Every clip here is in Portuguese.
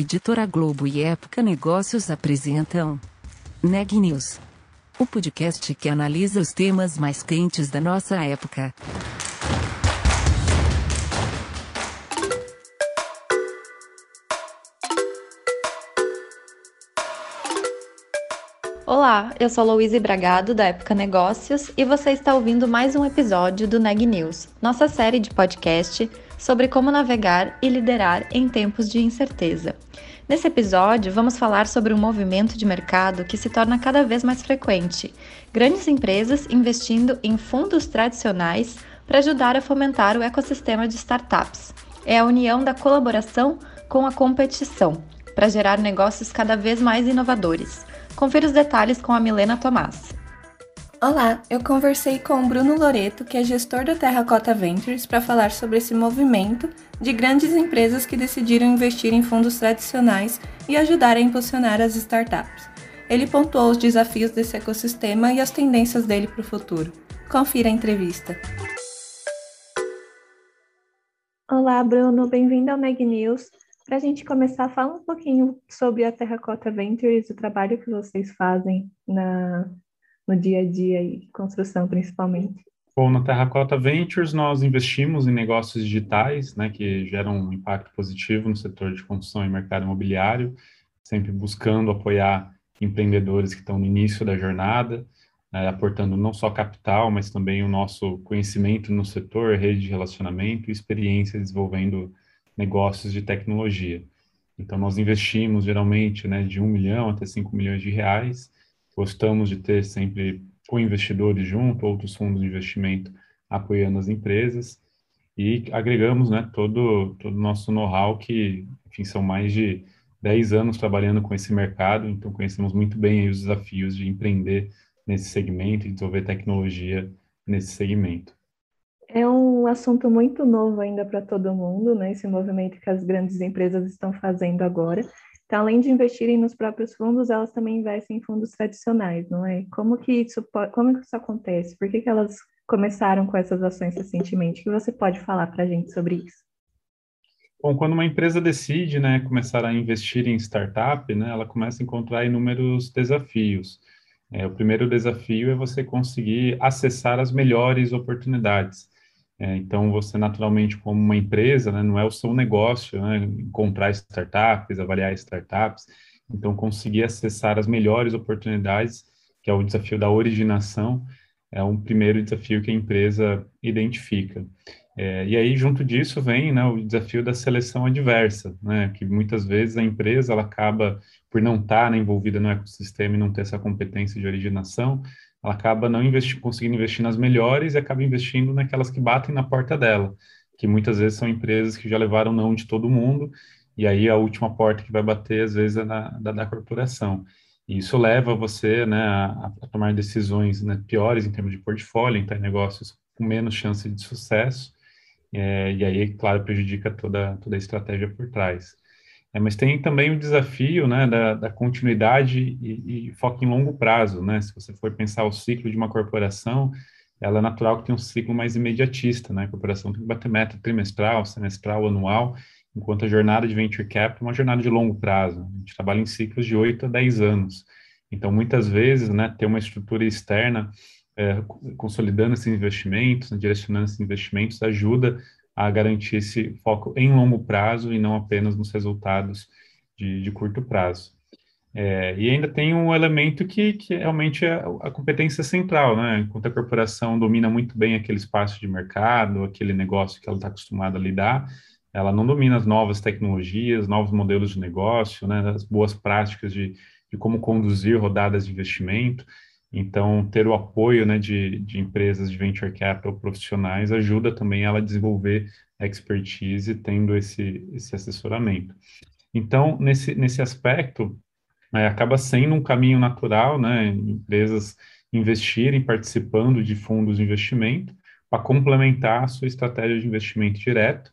Editora Globo e Época Negócios apresentam Neg News, o podcast que analisa os temas mais quentes da nossa época. Olá, eu sou Louise Bragado da Época Negócios e você está ouvindo mais um episódio do Neg News, nossa série de podcast sobre como navegar e liderar em tempos de incerteza. Nesse episódio, vamos falar sobre um movimento de mercado que se torna cada vez mais frequente: grandes empresas investindo em fundos tradicionais para ajudar a fomentar o ecossistema de startups. É a união da colaboração com a competição para gerar negócios cada vez mais inovadores. Confira os detalhes com a Milena Tomás. Olá, eu conversei com o Bruno Loreto, que é gestor da Terracota Ventures, para falar sobre esse movimento de grandes empresas que decidiram investir em fundos tradicionais e ajudar a impulsionar as startups. Ele pontuou os desafios desse ecossistema e as tendências dele para o futuro. Confira a entrevista. Olá, Bruno, bem-vindo ao Neg News. Para a gente começar, fala um pouquinho sobre a Terracota Ventures, o trabalho que vocês fazem na no dia a dia e construção principalmente? Bom, na Terracota Ventures nós investimos em negócios digitais, né, que geram um impacto positivo no setor de construção e mercado imobiliário, sempre buscando apoiar empreendedores que estão no início da jornada, né, aportando não só capital, mas também o nosso conhecimento no setor, rede de relacionamento e experiência desenvolvendo negócios de tecnologia. Então, nós investimos geralmente né, de 1 milhão até 5 milhões de reais, Gostamos de ter sempre co-investidores junto, outros fundos de investimento apoiando as empresas e agregamos né, todo todo o nosso know-how que, enfim, são mais de 10 anos trabalhando com esse mercado, então conhecemos muito bem os desafios de empreender nesse segmento e desenvolver tecnologia nesse segmento. É um assunto muito novo ainda para todo mundo, né? Esse movimento que as grandes empresas estão fazendo agora. Então, além de investirem nos próprios fundos, elas também investem em fundos tradicionais, não é? Como que isso, como que isso acontece? Por que, que elas começaram com essas ações recentemente? O que você pode falar para a gente sobre isso? Bom, quando uma empresa decide né, começar a investir em startup, né, ela começa a encontrar inúmeros desafios. É, o primeiro desafio é você conseguir acessar as melhores oportunidades. É, então, você naturalmente, como uma empresa, né, não é o seu negócio, né, encontrar startups, avaliar startups, então conseguir acessar as melhores oportunidades, que é o desafio da originação, é um primeiro desafio que a empresa identifica. É, e aí, junto disso, vem né, o desafio da seleção adversa, né, que muitas vezes a empresa ela acaba, por não estar né, envolvida no ecossistema e não ter essa competência de originação, ela acaba não investir, conseguindo investir nas melhores e acaba investindo naquelas que batem na porta dela, que muitas vezes são empresas que já levaram não de todo mundo, e aí a última porta que vai bater, às vezes, é na, da, da corporação. E isso leva você né, a, a tomar decisões né, piores em termos de portfólio, em negócios com menos chance de sucesso, é, e aí, claro, prejudica toda, toda a estratégia por trás. É, mas tem também o desafio né, da, da continuidade e, e, foco em longo prazo. Né? Se você for pensar o ciclo de uma corporação, ela é natural que tenha um ciclo mais imediatista. Né? A corporação tem que bater meta trimestral, semestral, anual, enquanto a jornada de venture capital é uma jornada de longo prazo. A gente trabalha em ciclos de 8 a 10 anos. Então, muitas vezes, né, ter uma estrutura externa é, consolidando esses investimentos, né, direcionando esses investimentos, ajuda a garantir esse foco em longo prazo e não apenas nos resultados de, de curto prazo. É, e ainda tem um elemento que, que realmente é a competência central, né? Enquanto a corporação domina muito bem aquele espaço de mercado, aquele negócio que ela está acostumada a lidar, ela não domina as novas tecnologias, novos modelos de negócio, né? As boas práticas de, de como conduzir rodadas de investimento. Então, ter o apoio né, de, de empresas de venture capital profissionais ajuda também ela a desenvolver expertise tendo esse, esse assessoramento. Então, nesse, nesse aspecto, é, acaba sendo um caminho natural, né, empresas investirem participando de fundos de investimento para complementar a sua estratégia de investimento direto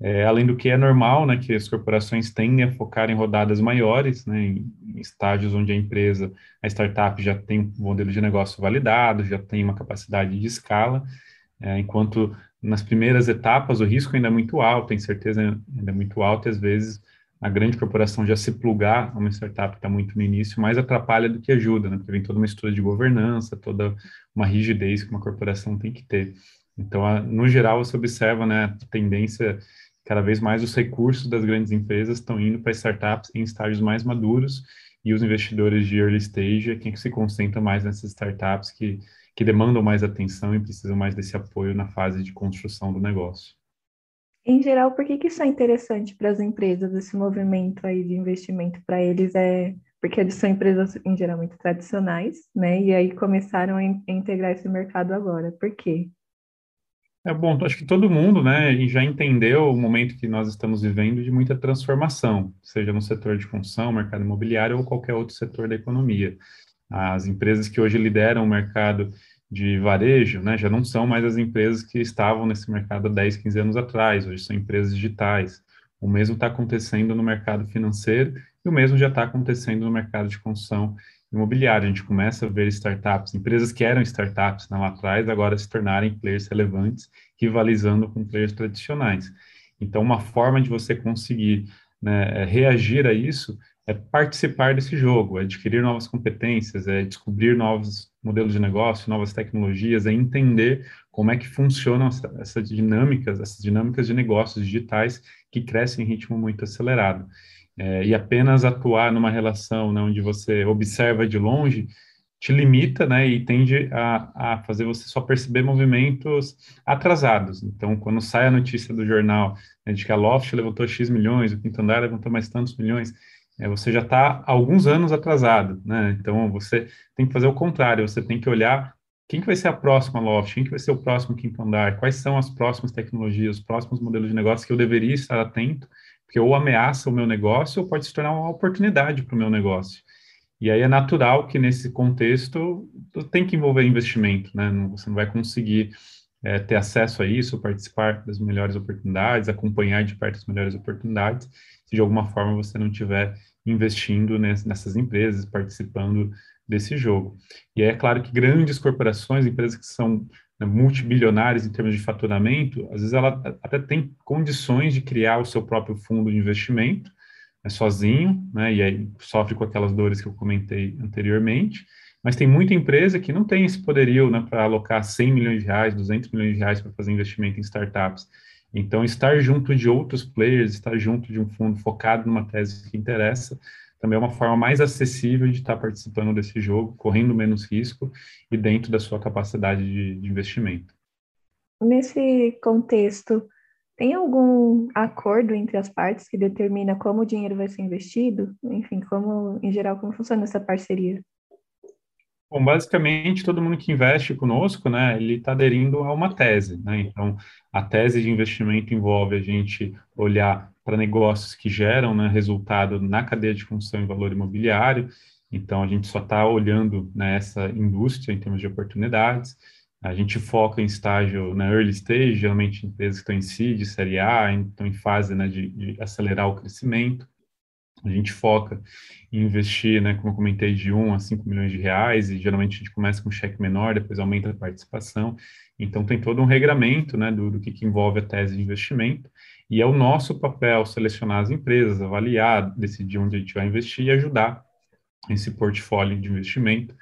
é, além do que é normal, né, que as corporações tendem a focar em rodadas maiores, né, em, estágios onde a empresa, a startup já tem um modelo de negócio validado, já tem uma capacidade de escala, é, enquanto nas primeiras etapas o risco ainda é muito alto, a incerteza ainda é muito alta e às vezes a grande corporação já se plugar a uma startup que está muito no início, mais atrapalha do que ajuda, né? Porque vem toda uma estrutura de governança, toda uma rigidez que uma corporação tem que ter. Então, no geral, você observa, né, a tendência cada vez mais os recursos das grandes empresas estão indo para startups em estágios mais maduros e os investidores de early stage é quem se concentra mais nessas startups que, que demandam mais atenção e precisam mais desse apoio na fase de construção do negócio. Em geral, por que, que isso é interessante para as empresas, esse movimento aí de investimento para eles é porque eles são empresas em geral muito tradicionais, né? E aí começaram a, integrar esse mercado agora. Por quê? É bom, acho que todo mundo, né, já entendeu o momento que nós estamos vivendo de muita transformação, seja no setor de função, mercado imobiliário ou qualquer outro setor da economia. As empresas que hoje lideram o mercado de varejo, né, já não são mais as empresas que estavam nesse mercado há 10, 15 anos atrás, hoje são empresas digitais. O mesmo está acontecendo no mercado financeiro e o mesmo já está acontecendo no mercado de construção imobiliária. A gente começa a ver startups, empresas que eram startups né, lá atrás, agora se tornarem players relevantes, rivalizando com players tradicionais. Então, uma forma de você conseguir né, reagir a isso é participar desse jogo, é adquirir novas competências, é descobrir novos modelos de negócio, novas tecnologias, é entender como é que funcionam essas dinâmicas, essas dinâmicas de negócios digitais que crescem em ritmo muito acelerado. É, e apenas atuar numa relação né, onde você observa de longe te limita, né, e tende a, a fazer você só perceber movimentos atrasados. Então, quando sai a notícia do jornal né, de que a Loft levantou X milhões, o Quinto Andar levantou mais tantos milhões, é, você já está alguns anos atrasado, né? Então você tem que fazer o contrário, você tem que olhar quem que vai ser a próxima Loft, quem que vai ser o próximo quinto andar, quais são as próximas tecnologias, os próximos modelos de negócio que eu deveria estar atento, porque ou ameaça o meu negócio ou pode se tornar uma oportunidade para o meu negócio. E aí é natural que nesse contexto tem que envolver investimento, né? Você não vai conseguir é, ter acesso a isso, participar das melhores oportunidades, acompanhar de perto as melhores oportunidades, se de alguma forma você não tiver investindo nessas empresas, participando desse jogo. E é claro que grandes corporações, empresas que são né, multibilionárias em termos de faturamento, às vezes ela até tem condições de criar o seu próprio fundo de investimento, né, sozinho, né, e aí sofre com aquelas dores que eu comentei anteriormente, mas tem muita empresa que não tem esse poderio né, para alocar 100 milhões de reais, 200 milhões de reais para fazer investimento em startups. Então, estar junto de outros players, estar junto de um fundo focado numa tese que interessa, também é uma forma mais acessível de estar participando desse jogo, correndo menos risco e dentro da sua capacidade de, de investimento. Nesse contexto, tem algum acordo entre as partes que determina como o dinheiro vai ser investido? Enfim, como, em geral, como funciona essa parceria? Bom, basicamente, todo mundo que investe conosco, né, ele está aderindo a uma tese, né? Então, a tese de investimento envolve a gente olhar para negócios que geram né, resultado na cadeia de função e valor imobiliário. Então, a gente só está olhando nessa né, indústria em termos de oportunidades. A gente foca em estágio na early stage, geralmente empresas que estão em seed, série A, estão em fase né, de, de acelerar o crescimento. A gente foca em investir, né, como eu comentei, de 1 a 5 milhões de reais, e geralmente a gente começa com um cheque menor, depois aumenta a participação. Então, tem todo um regramento né, do, do que, que envolve a tese de investimento, e é o nosso papel selecionar as empresas, avaliar, decidir onde a gente vai investir e ajudar esse portfólio de investimento,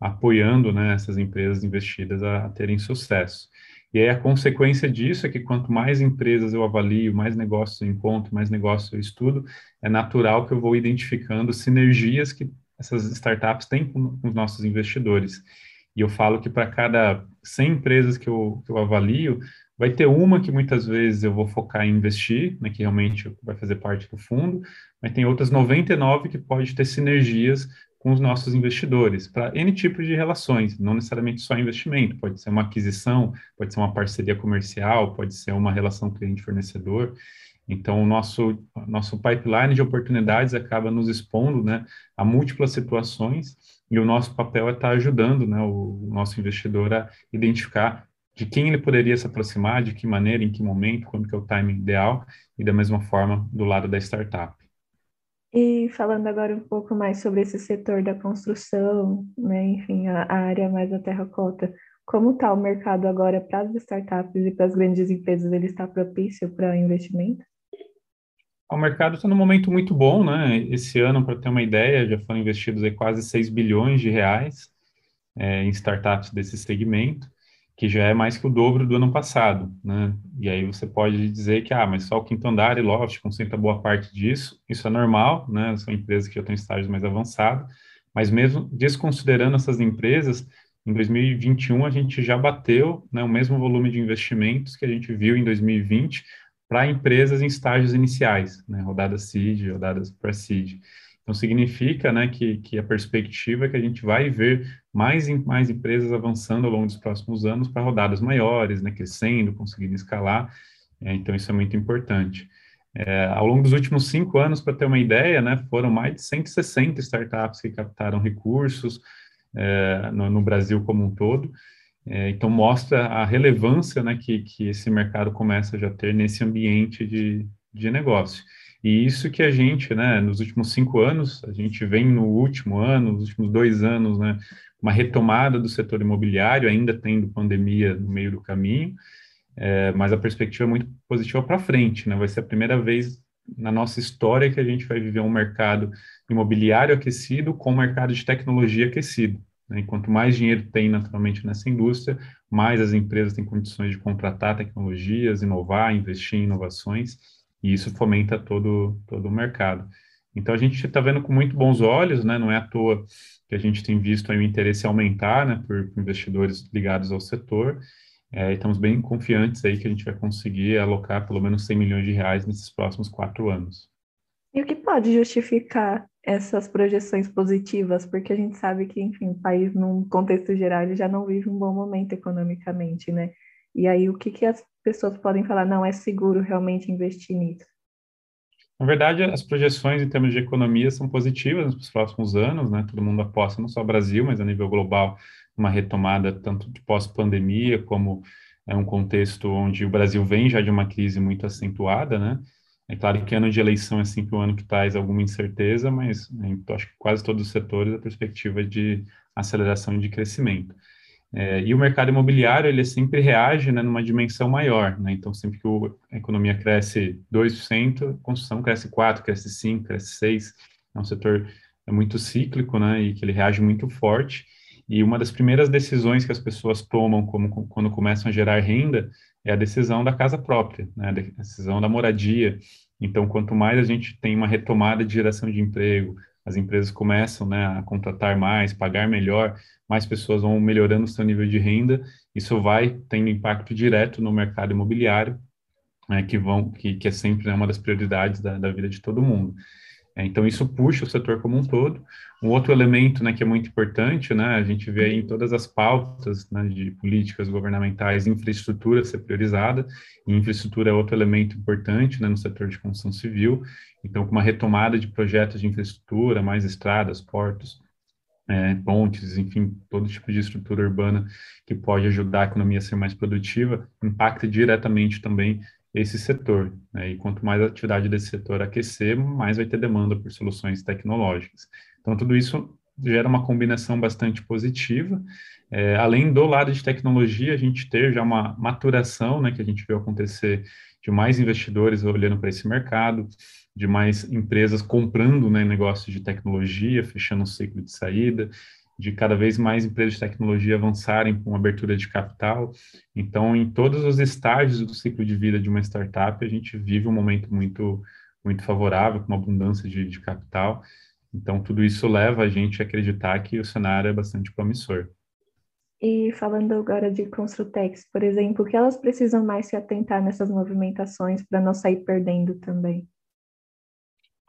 apoiando né, essas empresas investidas a, a terem sucesso. E aí a consequência disso é que quanto mais empresas eu avalio, mais negócios eu encontro, mais negócios eu estudo, é natural que eu vou identificando sinergias que essas startups têm com, com os nossos investidores. E eu falo que para cada 100 empresas que eu, que eu avalio, vai ter uma que muitas vezes eu vou focar em investir, né, que realmente vai fazer parte do fundo, mas tem outras 99 que pode ter sinergias com os nossos investidores, para N tipos de relações, não necessariamente só investimento, pode ser uma aquisição, pode ser uma parceria comercial, pode ser uma relação cliente-fornecedor. Então, o nosso, nosso pipeline de oportunidades acaba nos expondo né, a múltiplas situações, e o nosso papel é estar ajudando né, o, o nosso investidor a identificar de quem ele poderia se aproximar, de que maneira, em que momento, quando que é o timing ideal, e da mesma forma do lado da startup. E falando agora um pouco mais sobre esse setor da construção, né, enfim, a, a área mais da terracota, como está o mercado agora para as startups e para as grandes empresas? Ele está propício para investimento? O mercado está num momento muito bom, né? Esse ano, para ter uma ideia, já foram investidos aí quase 6 bilhões de reais é, em startups desse segmento, que já é mais que o dobro do ano passado, né? E aí você pode dizer que, ah, mas só o Quinto Andar e Loft concentra boa parte disso, isso é normal, né? São empresas que já têm estágios mais avançados, mas mesmo desconsiderando essas empresas, em 2021 a gente já bateu né, o mesmo volume de investimentos que a gente viu em 2020 para empresas em estágios iniciais, né, rodadas seed, rodadas pre-seed. Então, significa né, que, que a perspectiva é que a gente vai ver mais e mais empresas avançando ao longo dos próximos anos para rodadas maiores, né, crescendo, conseguindo escalar. É, então, isso é muito importante. É, ao longo dos últimos cinco anos, para ter uma ideia, né, foram mais de 160 startups que captaram recursos é, no, no, Brasil como um todo. É, então, mostra a relevância né, que, que esse mercado começa já a ter nesse ambiente de, de negócio. E isso que a gente, né, nos últimos cinco anos, a gente vem no último ano, nos últimos dois anos, né, uma retomada do setor imobiliário, ainda tendo pandemia no meio do caminho, é, mas a perspectiva é muito positiva para frente, né, vai ser a primeira vez na nossa história que a gente vai viver um mercado imobiliário aquecido com um mercado de tecnologia aquecido. Né? E quanto mais dinheiro tem naturalmente nessa indústria, mais as empresas têm condições de contratar tecnologias, inovar, investir em inovações, e isso fomenta todo, todo o mercado. Então, a gente está vendo com muito bons olhos, né? não é à toa que a gente tem visto aí o interesse aumentar né, por, investidores ligados ao setor, é, estamos bem confiantes aí que a gente vai conseguir alocar pelo menos 100 milhões de reais nesses próximos quatro anos. E o que pode justificar essas projeções positivas? Porque a gente sabe que, enfim, o país, num contexto geral, ele já não vive um bom momento economicamente, né? E aí, o que, que as pessoas podem falar, não é seguro realmente investir nisso? Na verdade, as projeções em termos de economia são positivas nos próximos anos, né? Todo mundo aposta, não só Brasil, mas a nível global, uma retomada tanto de pós-pandemia, como é um contexto onde o Brasil vem já de uma crise muito acentuada, né? É claro que ano de eleição é sempre um ano que traz alguma incerteza, mas né, acho que quase todos os setores a perspectiva de aceleração de crescimento. É, e o mercado imobiliário, ele sempre reage né, numa dimensão maior, né? Então, sempre que o, a economia cresce 2%, a construção cresce 4%, cresce 5%, cresce 6%. É um setor é muito cíclico, né? E que ele reage muito forte. E uma das primeiras decisões que as pessoas tomam como, quando começam a gerar renda é a decisão da casa própria, né? a decisão da moradia. Então, quanto mais a gente tem uma retomada de geração de emprego, as empresas começam né, a contratar mais, pagar melhor, mais pessoas vão melhorando o seu nível de renda, isso vai tendo impacto direto no mercado imobiliário, né, que, vão, que, que é sempre né, uma das prioridades da, da vida de todo mundo. É, então, isso puxa o setor como um todo. Um outro elemento né, que é muito importante, né, a gente vê em todas as pautas né, de políticas governamentais, infraestrutura ser priorizada, e infraestrutura é outro elemento importante né, no setor de construção civil. Então, com uma retomada de projetos de infraestrutura, mais estradas, portos, é, pontes, enfim, todo tipo de estrutura urbana que pode ajudar a economia a ser mais produtiva, impacta diretamente também esse setor. Né? E quanto mais a atividade desse setor aquecer, mais vai ter demanda por soluções tecnológicas. Então, tudo isso gera uma combinação bastante positiva. É, além do lado de tecnologia, a gente ter já uma maturação, né, que a gente viu acontecer de mais investidores olhando para esse mercado, de mais empresas comprando né, negócios de tecnologia, fechando o ciclo de saída, de cada vez mais empresas de tecnologia avançarem com abertura de capital. Então, em todos os estágios do ciclo de vida de uma startup, a gente vive um momento muito, muito favorável, com uma abundância de, de capital. Então, tudo isso leva a gente a acreditar que o cenário é bastante promissor. E falando agora de Construtex, por exemplo, o que elas precisam mais se atentar nessas movimentações para não sair perdendo também?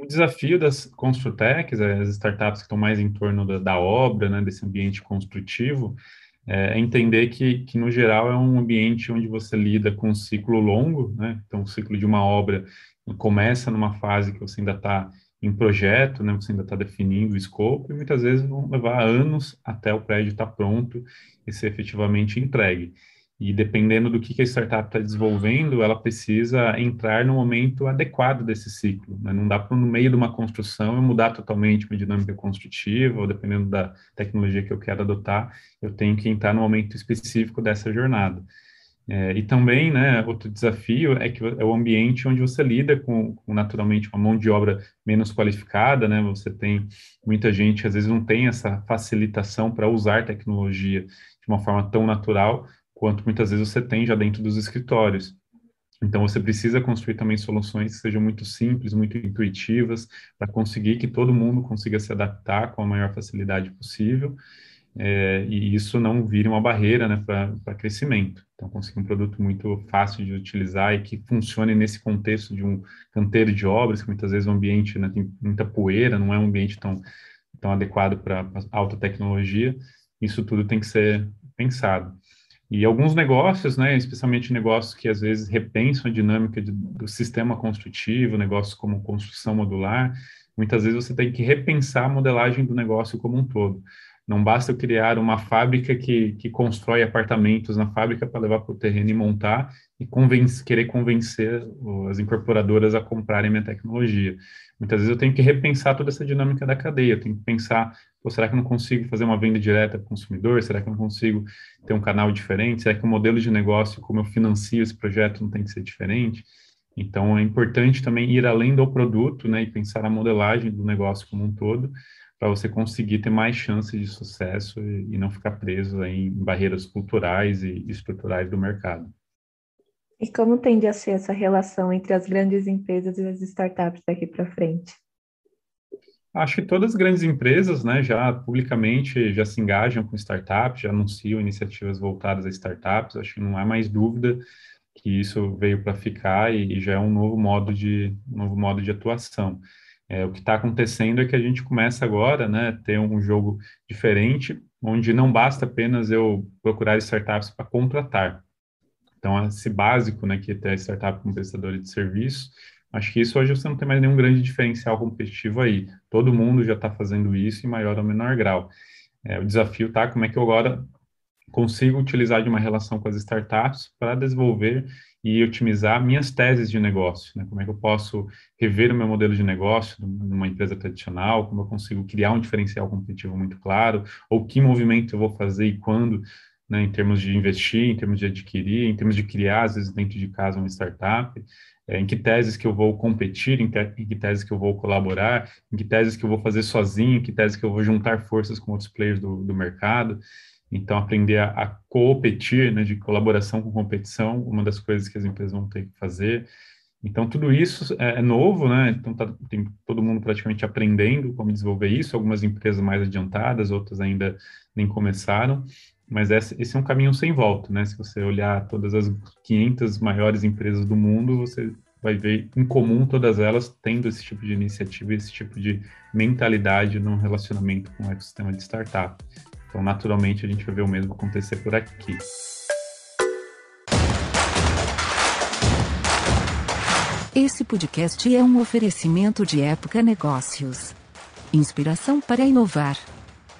O desafio das construtecs, as startups que estão mais em torno da, da obra, né, desse ambiente construtivo, é, é entender que, que, no geral, é um ambiente onde você lida com um ciclo longo, né? Então, o ciclo de uma obra começa numa fase que você ainda está em projeto, né? Você ainda está definindo o escopo e muitas vezes vão levar anos até o prédio estar tá pronto e ser efetivamente entregue. E dependendo do que, a startup está desenvolvendo, ela precisa entrar no momento adequado desse ciclo. Né? Não dá para, no meio de uma construção, eu mudar totalmente minha dinâmica construtiva, ou dependendo da tecnologia que eu quero adotar, eu tenho que entrar no momento específico dessa jornada. É, e também, né, outro desafio é que é o ambiente onde você lida com, com, naturalmente uma mão de obra menos qualificada, né? Você tem muita gente às vezes não tem essa facilitação para usar tecnologia de uma forma tão natural quanto muitas vezes você tem já dentro dos escritórios. Então você precisa construir também soluções que sejam muito simples, muito intuitivas, para conseguir que todo mundo consiga se adaptar com a maior facilidade possível é, e isso não vire uma barreira né, para crescimento. Então, conseguir um produto muito fácil de utilizar e que funcione nesse contexto de um canteiro de obras, que muitas vezes o ambiente né, tem muita poeira, não é um ambiente tão, tão adequado para alta tecnologia, isso tudo tem que ser pensado. E alguns negócios, né, especialmente negócios que às vezes repensam a dinâmica de, do sistema construtivo, negócios como construção modular, muitas vezes você tem que repensar a modelagem do negócio como um todo. Não basta eu criar uma fábrica que, que constrói apartamentos na fábrica para levar para o terreno e montar e convence, querer convencer as incorporadoras a comprarem minha tecnologia. Muitas vezes eu tenho que repensar toda essa dinâmica da cadeia, eu tenho que pensar, será que eu não consigo fazer uma venda direta para o consumidor? Será que eu não consigo ter um canal diferente? Será que o modelo de negócio, como eu financio esse projeto, não tem que ser diferente? Então, é importante também ir além do produto né, e pensar a modelagem do negócio como um todo, para você conseguir ter mais chances de sucesso e, e não ficar preso em barreiras culturais e estruturais do mercado. E como tende a ser essa relação entre as grandes empresas e as startups daqui para frente? Acho que todas as grandes empresas, né, já publicamente já se engajam com startups, já anunciam iniciativas voltadas a startups. Acho que não há mais dúvida que isso veio para ficar e, e, já é um novo modo de novo modo de atuação. É, o que está acontecendo é que a gente começa agora, né, ter um jogo diferente, onde não basta apenas eu procurar startups para contratar. Então, esse básico, né, que é ter startup como prestadora de serviço, acho que isso hoje você não tem mais nenhum grande diferencial competitivo aí. Todo mundo já está fazendo isso em maior ou menor grau. É, o desafio tá como é que eu agora consigo utilizar de uma relação com as startups para desenvolver e otimizar minhas teses de negócio, né? Como é que eu posso rever o meu modelo de negócio numa empresa tradicional, como eu consigo criar um diferencial competitivo muito claro, ou que movimento eu vou fazer e quando, né, em termos de investir, em termos de adquirir, em termos de criar, às vezes, dentro de casa uma startup, em que teses que eu vou competir, em, te, em que teses que eu vou colaborar, em que teses que eu vou fazer sozinho, em que teses que eu vou juntar forças com outros players do, do mercado. Então, aprender a, a competir, né, de colaboração com competição, uma das coisas que as empresas vão ter que fazer. Então, tudo isso é, é novo, né? Então, tá, tem todo mundo praticamente aprendendo como desenvolver isso, algumas empresas mais adiantadas, outras ainda nem começaram, mas esse, é um caminho sem volta, né? Se você olhar todas as 500 maiores empresas do mundo, você vai ver em comum todas elas tendo esse tipo de iniciativa, esse tipo de mentalidade no relacionamento com o ecossistema de startup. Então, naturalmente, a gente vai ver o mesmo acontecer por aqui. Esse podcast é um oferecimento de Época Negócios. Inspiração para inovar.